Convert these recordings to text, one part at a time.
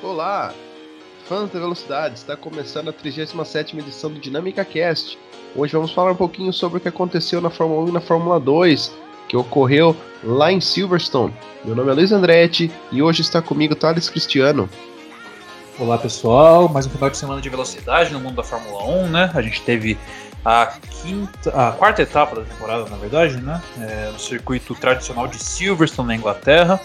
Olá, fãs da velocidade, está começando a 37 edição do Dinâmica Cast. Hoje vamos falar um pouquinho sobre o que aconteceu na Fórmula 1 e na Fórmula 2, que ocorreu lá em Silverstone. Meu nome é Luiz Andretti e hoje está comigo Thales Cristiano. Olá pessoal, mais um final de semana de velocidade no mundo da Fórmula 1, né? A gente teve a quinta, a quarta etapa da temporada, na verdade, né? É, no circuito tradicional de Silverstone na Inglaterra.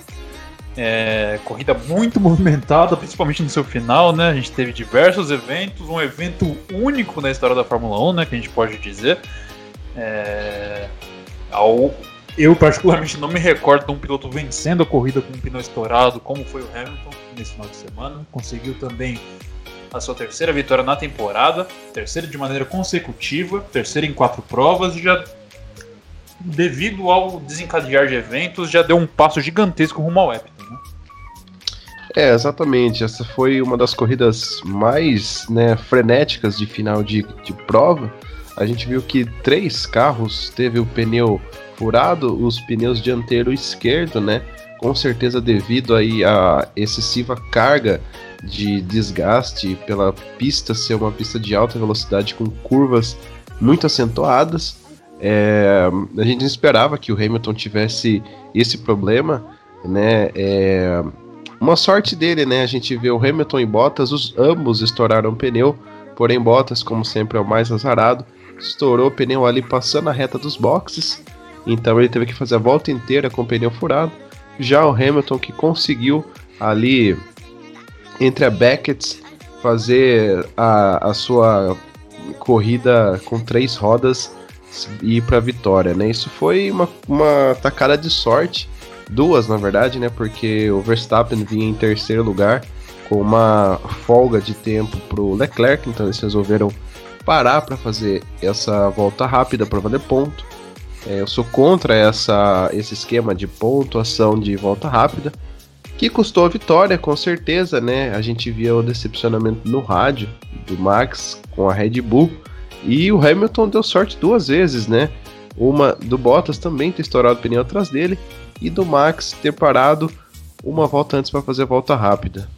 É, corrida muito movimentada, principalmente no seu final, né? A gente teve diversos eventos, um evento único na história da Fórmula 1, né? Que a gente pode dizer. É, ao, eu, particularmente, não me recordo de um piloto vencendo a corrida com um pneu estourado, como foi o Hamilton nesse final de semana. Conseguiu também a sua terceira vitória na temporada, terceira de maneira consecutiva, terceira em quatro provas, e já devido ao desencadear de eventos, já deu um passo gigantesco rumo ao Epton. É, exatamente. Essa foi uma das corridas mais né, frenéticas de final de, de prova. A gente viu que três carros teve o pneu furado, os pneus dianteiro esquerdo, né? Com certeza devido aí a excessiva carga de desgaste pela pista ser uma pista de alta velocidade com curvas muito acentuadas. É, a gente esperava que o Hamilton tivesse esse problema, né? É, uma sorte dele, né? A gente vê o Hamilton e Bottas, os ambos estouraram o pneu, porém Bottas, como sempre, é o mais azarado, estourou o pneu ali passando a reta dos boxes, então ele teve que fazer a volta inteira com o pneu furado. Já o Hamilton que conseguiu ali entre a Beckett fazer a, a sua corrida com três rodas e ir para a vitória, né? Isso foi uma, uma tacada de sorte duas na verdade, né? Porque o Verstappen vinha em terceiro lugar com uma folga de tempo pro Leclerc, então eles resolveram parar para fazer essa volta rápida para valer ponto. É, eu sou contra essa, esse esquema de pontuação de volta rápida, que custou a vitória, com certeza, né? A gente via o decepcionamento no rádio do Max com a Red Bull e o Hamilton deu sorte duas vezes, né? Uma do Bottas também ter estourado o pneu atrás dele e do Max ter parado uma volta antes para fazer a volta rápida.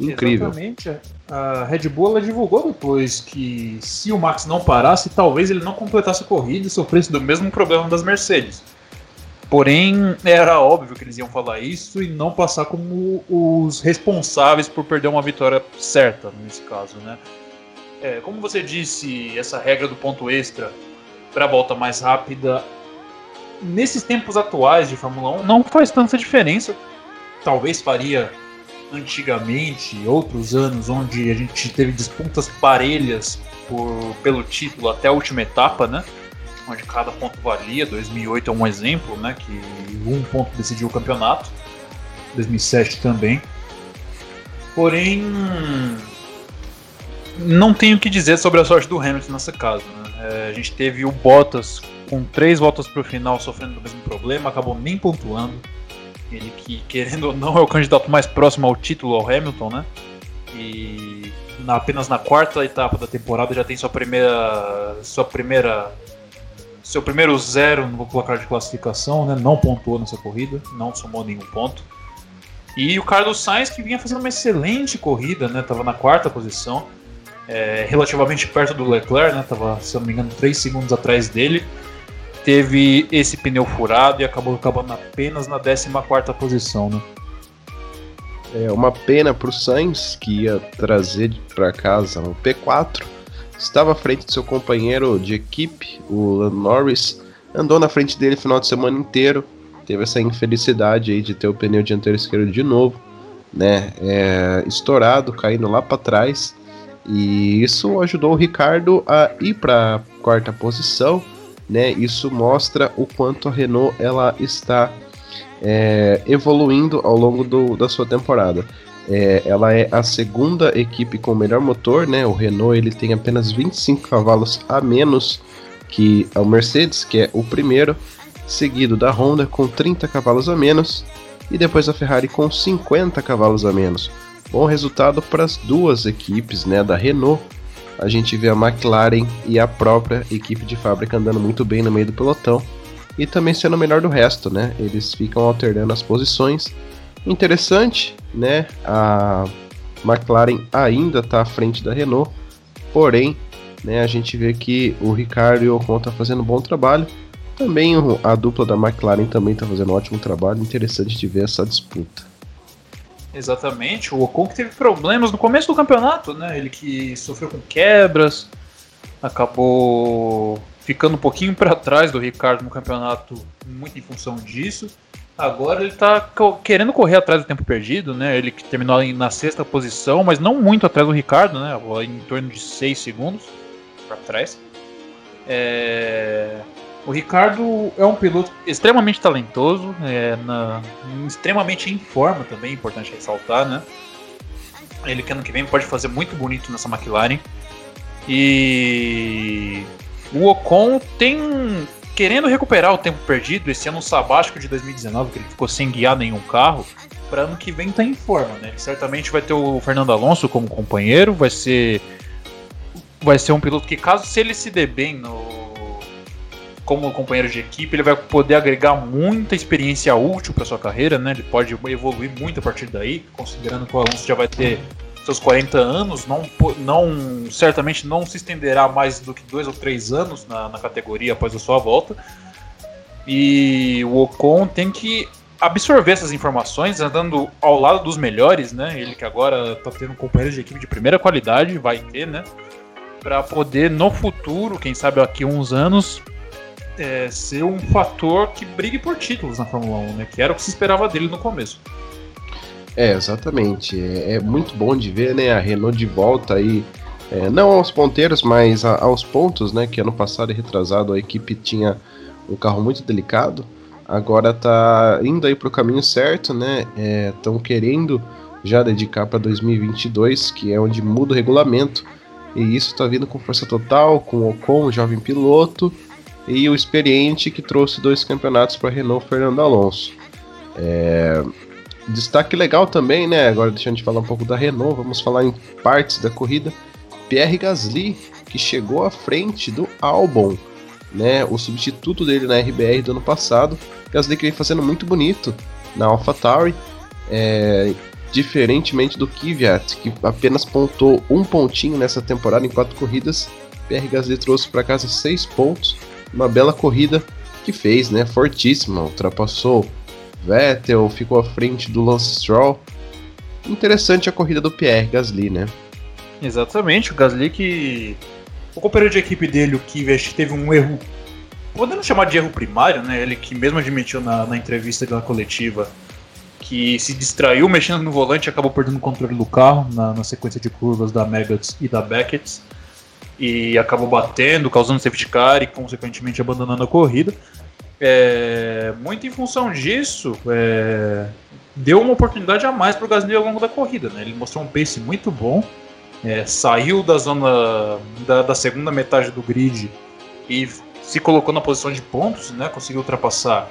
Incrível. Exatamente. A Red Bull divulgou depois que se o Max não parasse, talvez ele não completasse a corrida e sofresse do mesmo problema das Mercedes. Porém, era óbvio que eles iam falar isso e não passar como os responsáveis por perder uma vitória certa, nesse caso, né? É, como você disse, essa regra do ponto extra para a volta mais rápida nesses tempos atuais de Fórmula 1 não faz tanta diferença. Talvez faria antigamente, outros anos, onde a gente teve disputas parelhas por, pelo título até a última etapa, né? Onde cada ponto valia. 2008 é um exemplo, né? Que um ponto decidiu o campeonato. 2007 também. Porém, não tenho o que dizer sobre a sorte do Hamilton nessa casa. Né? É, a gente teve o Bottas com três voltas para o final sofrendo do mesmo problema, acabou nem pontuando. Ele que, querendo ou não, é o candidato mais próximo ao título, ao Hamilton, né? E na, apenas na quarta etapa da temporada já tem sua primeira. sua primeira. seu primeiro zero no placar de classificação, né? Não pontuou nessa corrida, não somou nenhum ponto. E o Carlos Sainz, que vinha fazendo uma excelente corrida, né? Tava na quarta posição é, relativamente perto do Leclerc, né? Tava, se não me engano, 3 segundos atrás dele. Teve esse pneu furado e acabou acabando apenas na 14 posição, né? É uma pena para o Sainz, que ia trazer para casa o P4. Estava à frente de seu companheiro de equipe, o Norris. Andou na frente dele o final de semana inteiro. Teve essa infelicidade aí de ter o pneu dianteiro esquerdo de novo, né? É, estourado, caindo lá para trás. E isso ajudou o Ricardo a ir para quarta posição, né? Isso mostra o quanto a Renault ela está é, evoluindo ao longo do, da sua temporada. É, ela é a segunda equipe com o melhor motor, né? O Renault ele tem apenas 25 cavalos a menos que o Mercedes, que é o primeiro, seguido da Honda com 30 cavalos a menos e depois a Ferrari com 50 cavalos a menos. Bom resultado para as duas equipes, né, da Renault. A gente vê a McLaren e a própria equipe de fábrica andando muito bem no meio do pelotão e também sendo o melhor do resto, né? Eles ficam alternando as posições. Interessante, né? A McLaren ainda está à frente da Renault, porém, né, a gente vê que o Ricardo e o Ocon tá fazendo um bom trabalho. Também a dupla da McLaren também está fazendo um ótimo trabalho. Interessante de ver essa disputa. Exatamente, o Ocon que teve problemas no começo do campeonato, né? Ele que sofreu com quebras, acabou ficando um pouquinho para trás do Ricardo no campeonato, muito em função disso. Agora ele está querendo correr atrás do tempo perdido, né? Ele que terminou na sexta posição, mas não muito atrás do Ricardo, né? Em torno de 6 segundos para trás. É... O Ricardo é um piloto extremamente talentoso, é, na... extremamente em forma também, importante ressaltar, né? Ele que ano que vem pode fazer muito bonito nessa McLaren. E o Ocon tem querendo recuperar o tempo perdido esse ano sabático de 2019, que ele ficou sem guiar nenhum carro, para ano que vem tá em forma, né? Ele certamente vai ter o Fernando Alonso como companheiro, vai ser vai ser um piloto que caso se ele se dê bem no como companheiro de equipe, ele vai poder agregar muita experiência útil para sua carreira, né? Ele pode evoluir muito a partir daí, considerando que o Alonso já vai ter seus 40 anos, não, não certamente não se estenderá mais do que dois ou três anos na, na categoria após a sua volta. E o Ocon tem que absorver essas informações, andando ao lado dos melhores, né? Ele que agora está tendo um companheiro de equipe de primeira qualidade, vai ter, né? Para poder no futuro, quem sabe daqui a uns anos, é, ser um fator que brigue por títulos na Fórmula 1, né? Que era o que se esperava dele no começo. É, exatamente. É, é, muito bom de ver, né, a Renault de volta aí, é, não aos ponteiros, mas a, aos pontos, né, que ano passado e retrasado a equipe tinha um carro muito delicado, agora tá indo aí pro caminho certo, né, estão é, querendo já dedicar para 2022, que é onde muda o regulamento, e isso está vindo com força total, com o Ocon, jovem piloto, e o experiente que trouxe dois campeonatos para Renault, Fernando Alonso. É, Destaque legal também, né? Agora deixando de falar um pouco da Renault, vamos falar em partes da corrida. Pierre Gasly, que chegou à frente do Albon, né? O substituto dele na RBR do ano passado. Gasly que vem fazendo muito bonito na AlphaTauri. É, diferentemente do Kvyat, que apenas pontou um pontinho nessa temporada em quatro corridas, Pierre Gasly trouxe para casa seis pontos, uma bela corrida que fez, né? Fortíssima, ultrapassou Vettel ficou à frente do Lance Stroll. Interessante a corrida do Pierre Gasly, né? Exatamente, o Gasly que. O companheiro de equipe dele, o Kvyat, teve um erro. Podemos chamar de erro primário, né? Ele que mesmo admitiu na, na entrevista da coletiva que se distraiu mexendo no volante e acabou perdendo o controle do carro na, na sequência de curvas da Megats e da Beckett. E acabou batendo, causando safety car e consequentemente abandonando a corrida. É, muito em função disso, é, deu uma oportunidade a mais para o Gasly ao longo da corrida. Né? Ele mostrou um pace muito bom, é, saiu da zona da, da, segunda metade do grid e se colocou na posição de pontos, né? conseguiu ultrapassar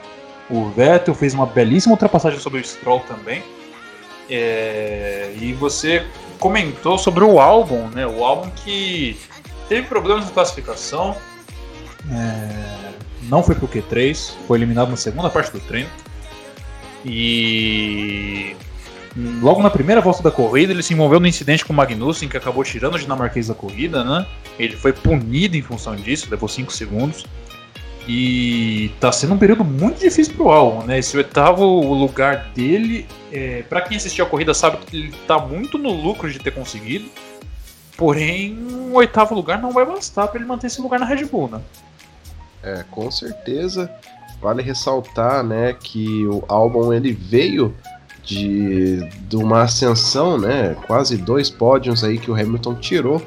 o Vettel, fez uma belíssima ultrapassagem sobre o Stroll também. É, e você comentou sobre o álbum, né? O álbum que teve problemas de classificação. É, não foi pro Q3, foi eliminado na segunda parte do treino. E logo na primeira volta da corrida, ele se envolveu no incidente com o Magnussen, que acabou tirando o dinamarquês da corrida, né? Ele foi punido em função disso, levou 5 segundos. E tá sendo um período muito difícil pro Albon, né? Esse oitavo lugar dele, é, para quem assistiu a corrida sabe que ele tá muito no lucro de ter conseguido. Porém, um oitavo lugar não vai bastar para ele manter esse lugar na Red Bull, né? É, com certeza. Vale ressaltar, né, que o álbum ele veio de, de uma ascensão, né, quase dois pódios aí que o Hamilton tirou.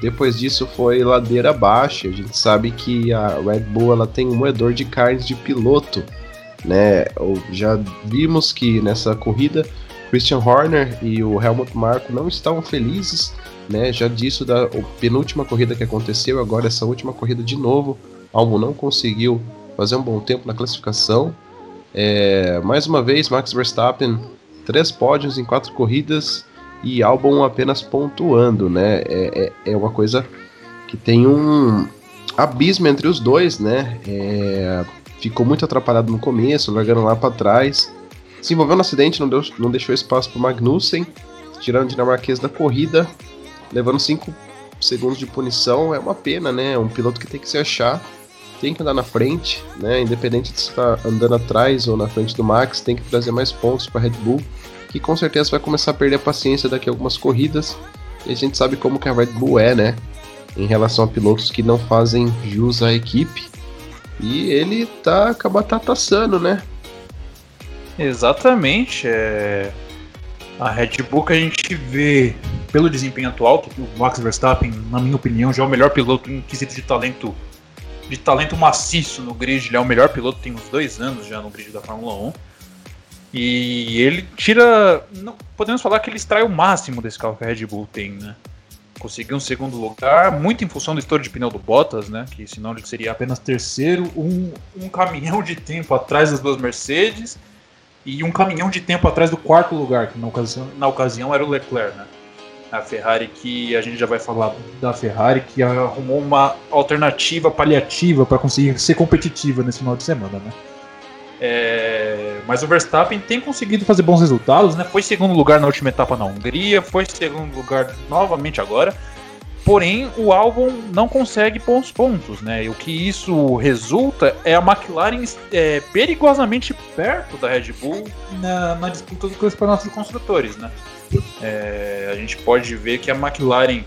Depois disso foi ladeira abaixo. A gente sabe que a Red Bull ela tem um moedor de carnes de piloto, né? Já vimos que nessa corrida Christian Horner e o Helmut Marko não estavam felizes, né? Já disso da penúltima corrida que aconteceu, agora essa última corrida de novo Albon não conseguiu fazer um bom tempo na classificação. É, mais uma vez, Max Verstappen, três pódios em quatro corridas e Albon apenas pontuando, né? É, é, é uma coisa que tem um abismo entre os dois, né? É, ficou muito atrapalhado no começo, largando lá para trás. Se envolveu no acidente, não, deu, não deixou espaço para Magnussen. tirando o dinamarquês da corrida, levando 5 segundos de punição. É uma pena, né? Um piloto que tem que se achar, tem que andar na frente, né? Independente de estar tá andando atrás ou na frente do Max, tem que trazer mais pontos para Red Bull, que com certeza vai começar a perder a paciência daqui a algumas corridas. E a gente sabe como que a Red Bull é, né? Em relação a pilotos que não fazem jus à equipe. E ele tá com a batata assando, né? Exatamente. É... A Red Bull que a gente vê pelo desempenho atual, que o Max Verstappen, na minha opinião, já é o melhor piloto em quesito de talento de talento maciço no grid. Ele é o melhor piloto, tem uns dois anos já no grid da Fórmula 1. E ele tira. Não, podemos falar que ele extrai o máximo desse carro que a Red Bull tem, né? Conseguiu um segundo lugar, muito em função do estouro de pneu do Bottas, né? Que senão ele seria apenas terceiro, um, um caminhão de tempo atrás das duas Mercedes e um caminhão de tempo atrás do quarto lugar, que na ocasião, na ocasião era o Leclerc, né? A Ferrari que a gente já vai falar da Ferrari que arrumou uma alternativa paliativa para conseguir ser competitiva nesse final de semana, né? É, mas o Verstappen tem conseguido fazer bons resultados, né? Foi segundo lugar na última etapa na Hungria, foi segundo lugar novamente agora. Porém, o álbum não consegue bons pontos, né? E o que isso resulta é a McLaren é, perigosamente perto da Red Bull na, na disputa do campeonato de construtores, né? É, a gente pode ver que a McLaren,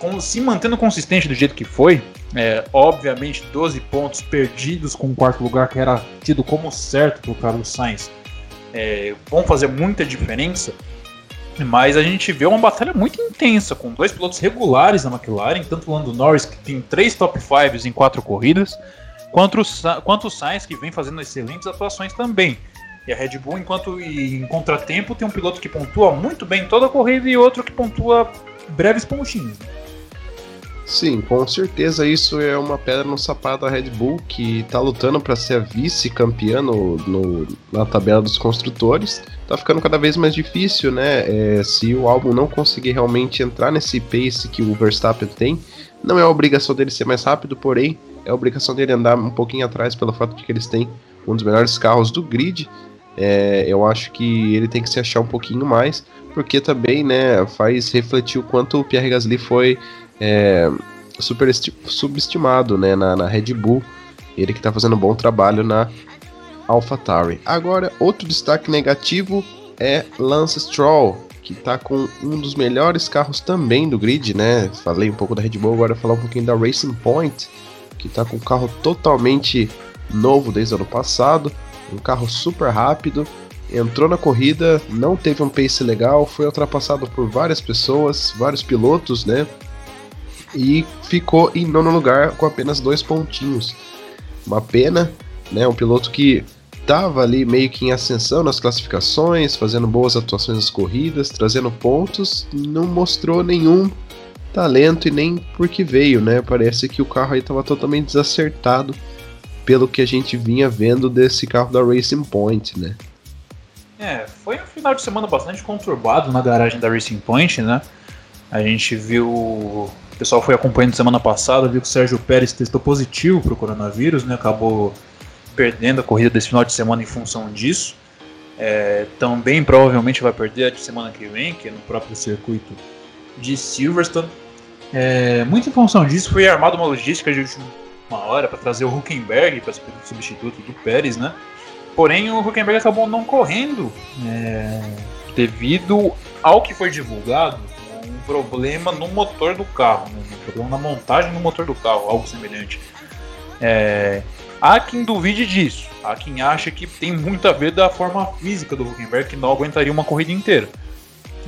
com, se mantendo consistente do jeito que foi, é, obviamente 12 pontos perdidos com o quarto lugar que era tido como certo para o Carlos Sainz, é, vão fazer muita diferença. Mas a gente vê uma batalha muito intensa, com dois pilotos regulares na McLaren, tanto o Lando Norris, que tem três top 5 em quatro corridas, quanto o, quanto o Sainz, que vem fazendo excelentes atuações também. E a Red Bull, enquanto em contratempo, tem um piloto que pontua muito bem toda a corrida e outro que pontua breves pontinhos. Sim, com certeza isso é uma pedra no sapato da Red Bull, que está lutando para ser a vice-campeã no, no, na tabela dos construtores. Tá ficando cada vez mais difícil, né? É, se o álbum não conseguir realmente entrar nesse pace que o Verstappen tem, não é a obrigação dele ser mais rápido, porém é a obrigação dele andar um pouquinho atrás pelo fato de que eles têm um dos melhores carros do grid. É, eu acho que ele tem que se achar um pouquinho mais, porque também, né, faz refletir o quanto o Pierre Gasly foi é, subestimado né, na, na, Red Bull. Ele que está fazendo um bom trabalho na AlphaTauri. Agora, outro destaque negativo é Lance Stroll, que está com um dos melhores carros também do grid, né? Falei um pouco da Red Bull, agora vou falar um pouquinho da Racing Point, que está com um carro totalmente novo desde o ano passado, um carro super rápido, entrou na corrida, não teve um pace legal, foi ultrapassado por várias pessoas, vários pilotos, né? E ficou em nono lugar com apenas dois pontinhos. Uma pena, né? Um piloto que estava ali meio que em ascensão nas classificações, fazendo boas atuações nas corridas, trazendo pontos, não mostrou nenhum talento e nem porque veio, né? Parece que o carro aí estava totalmente desacertado pelo que a gente vinha vendo desse carro da Racing Point, né? É, foi um final de semana bastante conturbado na garagem da Racing Point, né? A gente viu o pessoal foi acompanhando semana passada, viu que o Sérgio Pérez testou positivo para o coronavírus, né? Acabou perdendo a corrida desse final de semana em função disso. É, também provavelmente vai perder a de semana que vem, que é no próprio circuito de Silverstone. É, muito em função disso, foi armada uma logística de última hora para trazer o Huckenberg para substituto do Pérez, né? Porém, o Huckenberg acabou não correndo é, devido ao que foi divulgado problema no motor do carro, né? um problema na montagem do motor do carro, algo semelhante. É, há quem duvide disso, há quem acha que tem muito a ver da forma física do Huckenberg, que não aguentaria uma corrida inteira.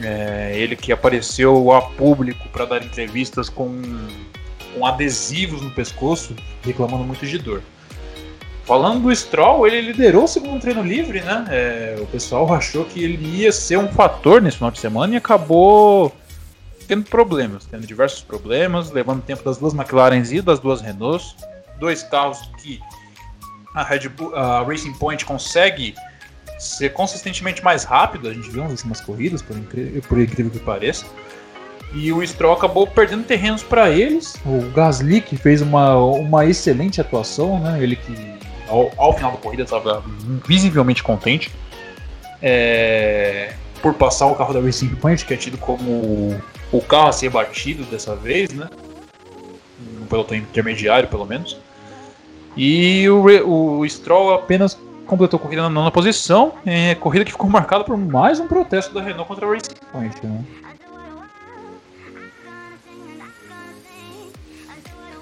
É, ele que apareceu a público para dar entrevistas com, com adesivos no pescoço, reclamando muito de dor. Falando do Stroll, ele liderou o segundo treino livre, né? É, o pessoal achou que ele ia ser um fator nesse final de semana e acabou tendo problemas, tendo diversos problemas, levando tempo das duas McLarens e das duas Renaults, dois carros que a Red Bull, a Racing Point consegue ser consistentemente mais rápido, a gente viu nas últimas corridas, por incrível, por incrível que pareça. E o Stroll acabou perdendo terrenos para eles. O Gasly que fez uma, uma excelente atuação, né? Ele que ao, ao final da corrida estava visivelmente contente. É, por passar o carro da Racing Point, que é tido como o carro a ser batido dessa vez, né? No pelotão intermediário, pelo menos. E o, o Stroll apenas completou a corrida na nona posição, é, corrida que ficou marcada por mais um protesto da Renault contra a Racing Point. Né?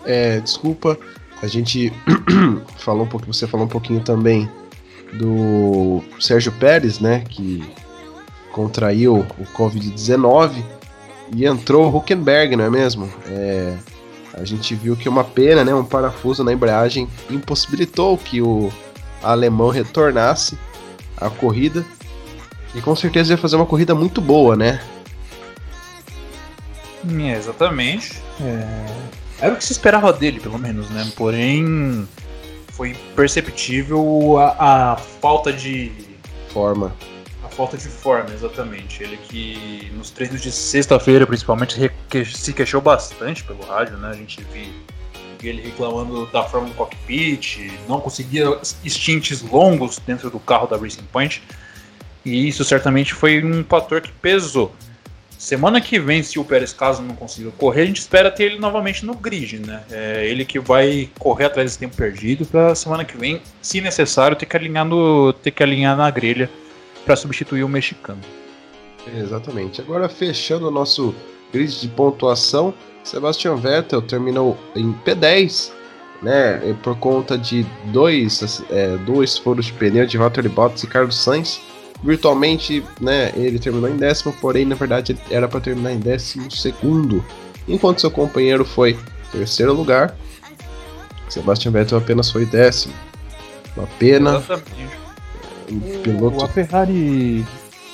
É, desculpa, a gente falou um pouquinho, você falou um pouquinho também do Sérgio Pérez, né, que contraiu o Covid-19 e entrou o Huckenberg, não é mesmo? É, a gente viu que uma pena, né, um parafuso na embreagem impossibilitou que o alemão retornasse à corrida e com certeza ia fazer uma corrida muito boa, né? É, exatamente. É... Era o que se esperava dele, pelo menos, né? Porém, foi perceptível a, a falta de forma. Falta de forma, exatamente. Ele que nos treinos de sexta-feira, principalmente, se queixou bastante pelo rádio, né? A gente viu ele reclamando da forma do cockpit, não conseguia stints longos dentro do carro da Racing Point. E isso certamente foi um fator que pesou. Semana que vem, se o Pérez caso não consiga correr, a gente espera ter ele novamente no grid, né? É ele que vai correr atrás desse tempo perdido para semana que vem, se necessário, ter que alinhar, no, ter que alinhar na grelha para substituir o mexicano. Exatamente. Agora fechando o nosso grid de pontuação, Sebastian Vettel terminou em P10, né? Por conta de dois, é, dois furos de pneu de Valtteri Bottas e Carlos Sainz virtualmente, né, ele terminou em décimo, porém na verdade ele era para terminar em décimo segundo, enquanto seu companheiro foi terceiro lugar. Sebastian Vettel apenas foi décimo. Uma pena. Exatamente. Um piloto. O, a Ferrari,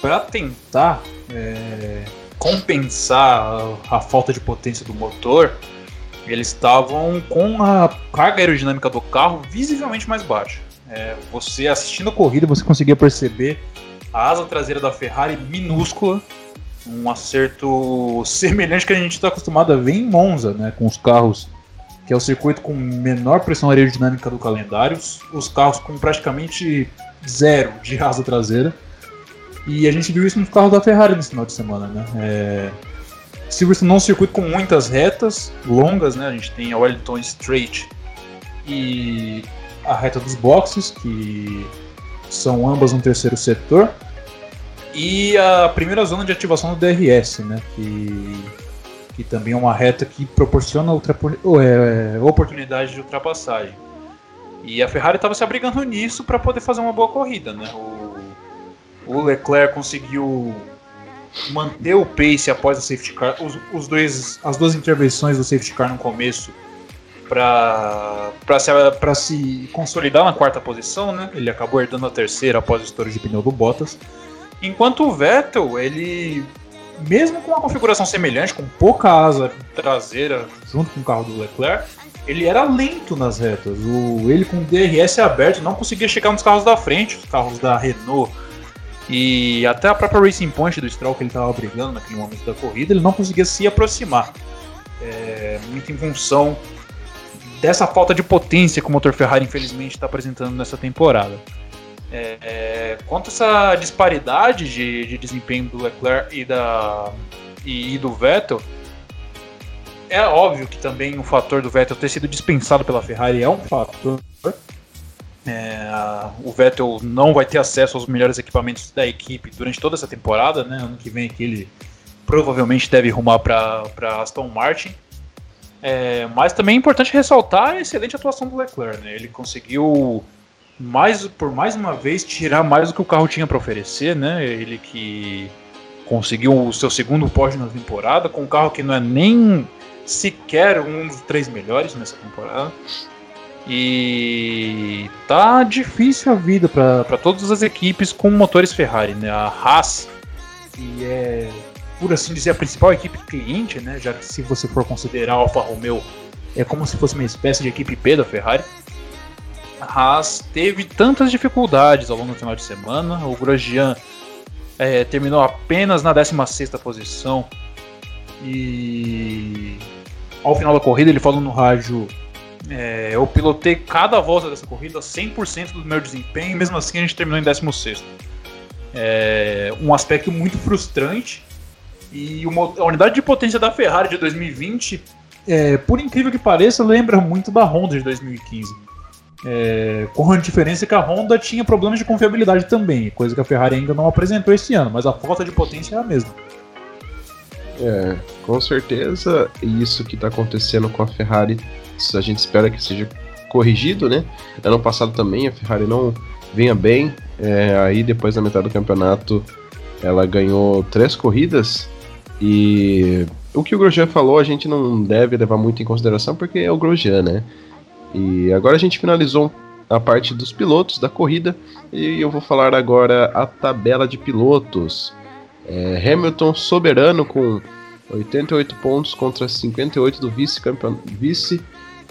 para tentar é, compensar a, a falta de potência do motor, eles estavam com a carga aerodinâmica do carro visivelmente mais baixa. É, você assistindo a corrida, você conseguia perceber a asa traseira da Ferrari minúscula, um acerto semelhante que a gente está acostumado a ver em Monza, né, com os carros que é o circuito com menor pressão aerodinâmica do calendário, os carros com praticamente zero de asa traseira. E a gente viu isso nos carros da Ferrari nesse final de semana, né? É... Silverstone não é um circuito com muitas retas longas, né? A gente tem a Wellington Straight e a reta dos boxes, que são ambas no terceiro setor. E a primeira zona de ativação do DRS, né? Que, que também é uma reta que proporciona é, oportunidade de ultrapassagem. E a Ferrari estava se abrigando nisso para poder fazer uma boa corrida, né? O, o, Leclerc conseguiu manter o pace após a safety car. Os, os dois, as duas intervenções do safety car no começo para se, se consolidar na quarta posição, né? Ele acabou herdando a terceira após o estouro de pneu do Bottas. Enquanto o Vettel, ele, mesmo com uma configuração semelhante, com pouca asa traseira junto com o carro do Leclerc, ele era lento nas retas. O, ele com o DRS aberto não conseguia chegar nos carros da frente, os carros da Renault e até a própria Racing Point do Stroll que ele estava brigando naquele momento da corrida, ele não conseguia se aproximar. É, muito em função dessa falta de potência que o motor Ferrari infelizmente está apresentando nessa temporada. É, é, quanto a essa disparidade de, de, desempenho do Leclerc e, da, e, e, do Vettel, é óbvio que também o fator do Vettel ter sido dispensado pela Ferrari é um fator. É, o Vettel não vai ter acesso aos melhores equipamentos da equipe durante toda essa temporada, né? Ano que vem aqui ele provavelmente deve rumar para Aston Martin. É, mas também é importante ressaltar a excelente atuação do Leclerc. Né? Ele conseguiu mais por mais uma vez tirar mais do que o carro tinha para oferecer, né? Ele que conseguiu o seu segundo pódio na temporada com um carro que não é nem sequer um dos três melhores nessa temporada. E tá difícil a vida para todas as equipes com motores Ferrari, né? A Haas, que é, por assim dizer, a principal equipe cliente, né? Já que se você for considerar a Alfa Romeo, é como se fosse uma espécie de equipe P da Ferrari. Haas teve tantas dificuldades ao longo do final de semana. O Grosjean é, terminou apenas na 16 posição. E ao final da corrida ele falou no rádio: é, Eu pilotei cada volta dessa corrida 100% do meu desempenho, e mesmo assim a gente terminou em 16. É um aspecto muito frustrante. E uma, a unidade de potência da Ferrari de 2020, é, por incrível que pareça, lembra muito da Honda de 2015. É, com a diferença que a Honda tinha problemas de confiabilidade também, coisa que a Ferrari ainda não apresentou esse ano, mas a falta de potência é a mesma. É, com certeza isso que está acontecendo com a Ferrari, a gente espera que seja corrigido, né? Ano passado também a Ferrari não vinha bem, é, aí depois da metade do campeonato ela ganhou três corridas e o que o Grosjean falou a gente não deve levar muito em consideração porque é o Grosjean, né? E agora a gente finalizou a parte dos pilotos da corrida e eu vou falar agora a tabela de pilotos. É, Hamilton soberano com 88 pontos contra 58 do vice-campeão. Vice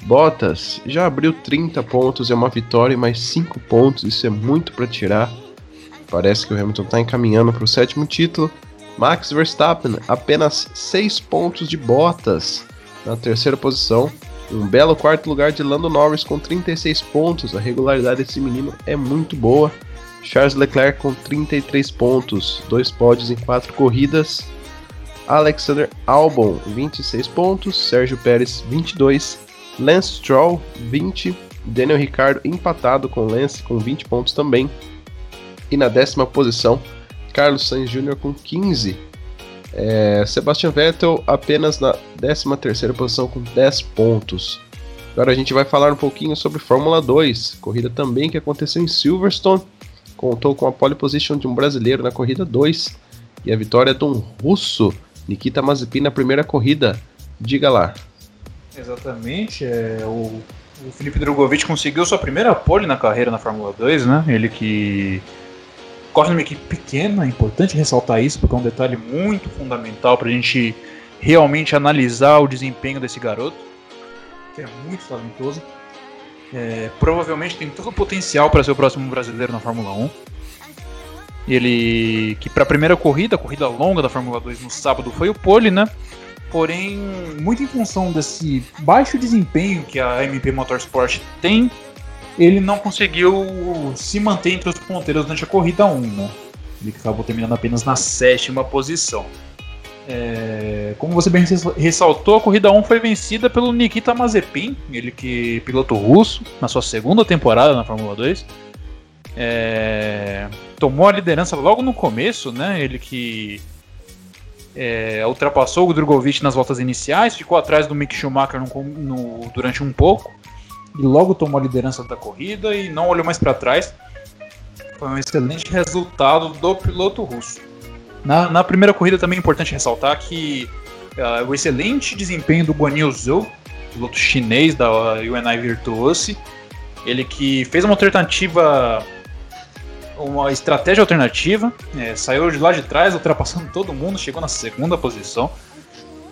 Bottas já abriu 30 pontos, é uma vitória e mais 5 pontos, isso é muito para tirar. Parece que o Hamilton está encaminhando para o sétimo título. Max Verstappen, apenas 6 pontos de Bottas na terceira posição. Um belo quarto lugar de Lando Norris com 36 pontos. A regularidade desse menino é muito boa. Charles Leclerc com 33 pontos, dois pódios em quatro corridas. Alexander Albon, 26 pontos. Sérgio Pérez, 22. Lance Stroll, 20. Daniel Ricciardo empatado com Lance com 20 pontos também. E na décima posição, Carlos Sainz Jr. com 15. É, Sebastian Vettel apenas na 13 terceira posição com 10 pontos. Agora a gente vai falar um pouquinho sobre Fórmula 2, corrida também que aconteceu em Silverstone. Contou com a pole position de um brasileiro na corrida 2 e a vitória de um russo, Nikita Mazepin, na primeira corrida. Diga lá. Exatamente, é, o, o Felipe Drogovic conseguiu sua primeira pole na carreira na Fórmula 2, né? Ele que corre numa equipe pequena, é importante ressaltar isso, porque é um detalhe muito fundamental para a gente realmente analisar o desempenho desse garoto, que é muito talentoso. É, provavelmente tem todo o potencial para ser o próximo brasileiro na Fórmula 1. Ele, que para a primeira corrida, a corrida longa da Fórmula 2 no sábado, foi o pole, né? Porém, muito em função desse baixo desempenho que a MP Motorsport tem ele não conseguiu se manter entre os ponteiros durante a corrida 1, né? Ele acabou terminando apenas na sétima posição. É, como você bem ressaltou, a corrida 1 foi vencida pelo Nikita Mazepin, ele que piloto russo, na sua segunda temporada na Fórmula 2. É, tomou a liderança logo no começo, né? Ele que é, ultrapassou o Drogovic nas voltas iniciais, ficou atrás do Mick Schumacher no, no, durante um pouco e logo tomou a liderança da corrida e não olhou mais para trás. Foi um excelente resultado do piloto russo. Na, na primeira corrida também é importante ressaltar que uh, o excelente desempenho do Guan Yu Zhou, piloto chinês da UNI Virtuose, ele que fez uma alternativa, uma estratégia alternativa, é, saiu de lá de trás, ultrapassando todo mundo, chegou na segunda posição.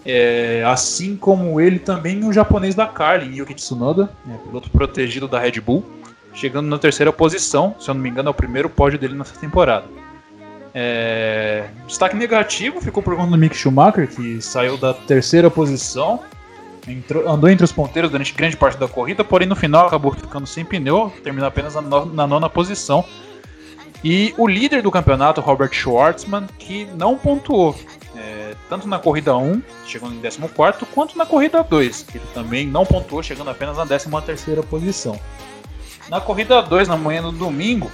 É, assim como ele também o japonês da Carlin, Yuki Tsunoda, né, piloto protegido da Red Bull, chegando na terceira posição, se eu não me engano é o primeiro pódio dele nessa temporada. É, destaque negativo ficou por conta do Mick Schumacher, que saiu da terceira posição, entrou, andou entre os ponteiros durante grande parte da corrida, porém no final acabou ficando sem pneu, terminou apenas na, no, na nona posição. E o líder do campeonato, Robert Schwartzman, que não pontuou, tanto na corrida 1, chegando em 14, quanto na corrida 2, que ele também não pontuou, chegando apenas na 13 posição. Na corrida 2, na manhã do domingo,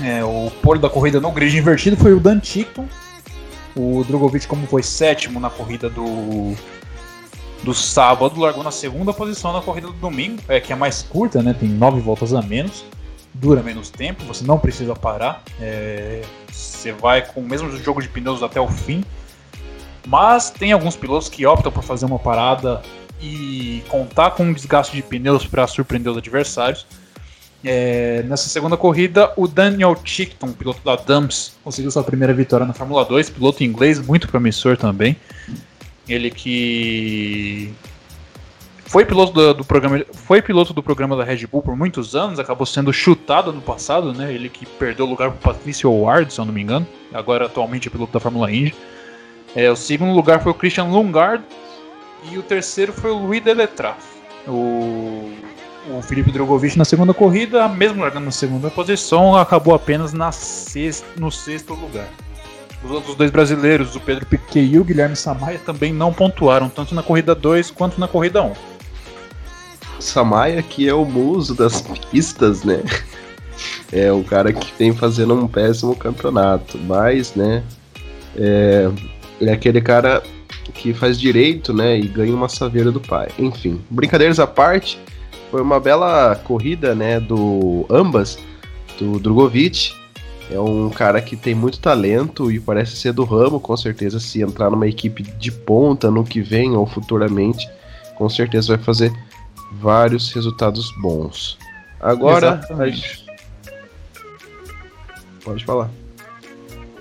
é, o pole da corrida no grid invertido foi o Dan Tickton. O Drogovic, como foi sétimo na corrida do, do sábado, largou na segunda posição na corrida do domingo, é, que é mais curta, né, tem nove voltas a menos, dura menos tempo, você não precisa parar, é, você vai com o mesmo jogo de pneus até o fim. Mas tem alguns pilotos que optam por fazer uma parada e contar com um desgaste de pneus para surpreender os adversários. É, nessa segunda corrida, o Daniel Chickton, piloto da Dumps, conseguiu sua primeira vitória na Fórmula 2, piloto inglês, muito promissor também. Ele que foi piloto do, do, programa, foi piloto do programa da Red Bull por muitos anos, acabou sendo chutado no passado, né? Ele que perdeu o lugar para Patricio Ward, se eu não me engano. Agora atualmente é piloto da Fórmula Indy. É, o segundo lugar foi o Christian Lungard e o terceiro foi o Louis Deletraz. O O Felipe Drogovic na segunda corrida, mesmo largando na segunda posição, acabou apenas na sexta, no sexto lugar. Os outros dois brasileiros, o Pedro Piquet e o Guilherme Samaia, também não pontuaram, tanto na corrida 2 quanto na corrida 1. Um. Samaia, que é o muso das pistas, né? É o cara que vem fazendo um péssimo campeonato, mas, né? É, é aquele cara que faz direito, né? E ganha uma saveira do pai. Enfim, brincadeiras à parte, foi uma bela corrida, né? Do ambas, do Drogovic. É um cara que tem muito talento e parece ser do ramo, com certeza. Se entrar numa equipe de ponta no que vem ou futuramente, com certeza vai fazer vários resultados bons. Agora, gente... pode falar.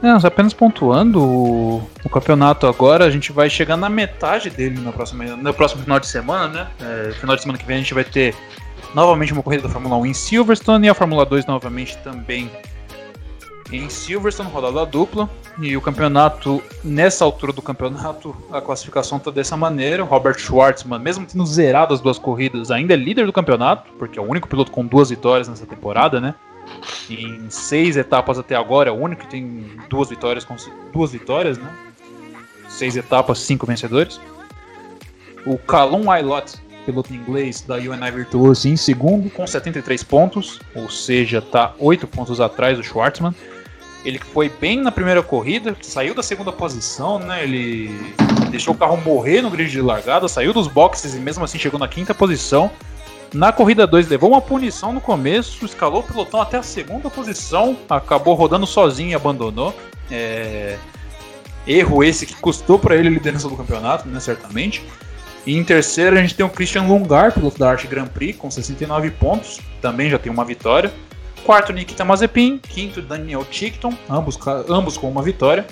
Não, apenas pontuando o, o, campeonato agora, a gente vai chegar na metade dele na próxima, no próximo final de semana, né? É, final de semana que vem a gente vai ter novamente uma corrida da Fórmula 1 em Silverstone e a Fórmula 2 novamente também em Silverstone, rodada dupla. E o campeonato, nessa altura do campeonato, a classificação está dessa maneira. Robert Schwartzman, mesmo tendo zerado as duas corridas, ainda é líder do campeonato, porque é o único piloto com duas vitórias nessa temporada, né? Em seis etapas até agora, é o único que tem duas vitórias, duas vitórias, né? Seis etapas, cinco vencedores. O Calum Aylott, piloto inglês da UNI Virtuoso, em segundo, com 73 pontos, ou seja, está oito pontos atrás do Schwartzman. Ele foi bem na primeira corrida, saiu da segunda posição, né? Ele deixou o carro morrer no grid de largada, saiu dos boxes e mesmo assim chegou na quinta posição. Na corrida 2 levou uma punição no começo, escalou o pelotão até a segunda posição, acabou rodando sozinho e abandonou. É... Erro esse que custou para ele a liderança do campeonato, né, certamente. E em terceiro a gente tem o Christian Lungar, piloto da Arte Grand Prix, com 69 pontos, também já tem uma vitória. Quarto, Nikita Mazepin. Quinto, Daniel Tickton, ambos, ambos com uma vitória.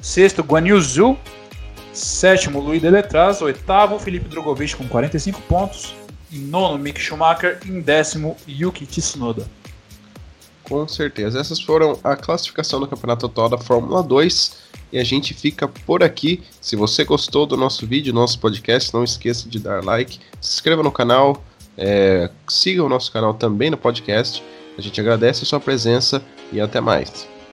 Sexto, Guan Zhu. Sétimo, Luiz Deletraz. Oitavo, Felipe Drogovic com 45 pontos. Em nono, Mick Schumacher. Em décimo, Yuki Tsunoda. Com certeza. Essas foram a classificação do campeonato total da Fórmula 2. E a gente fica por aqui. Se você gostou do nosso vídeo, nosso podcast, não esqueça de dar like, se inscreva no canal, é, siga o nosso canal também no podcast. A gente agradece a sua presença e até mais.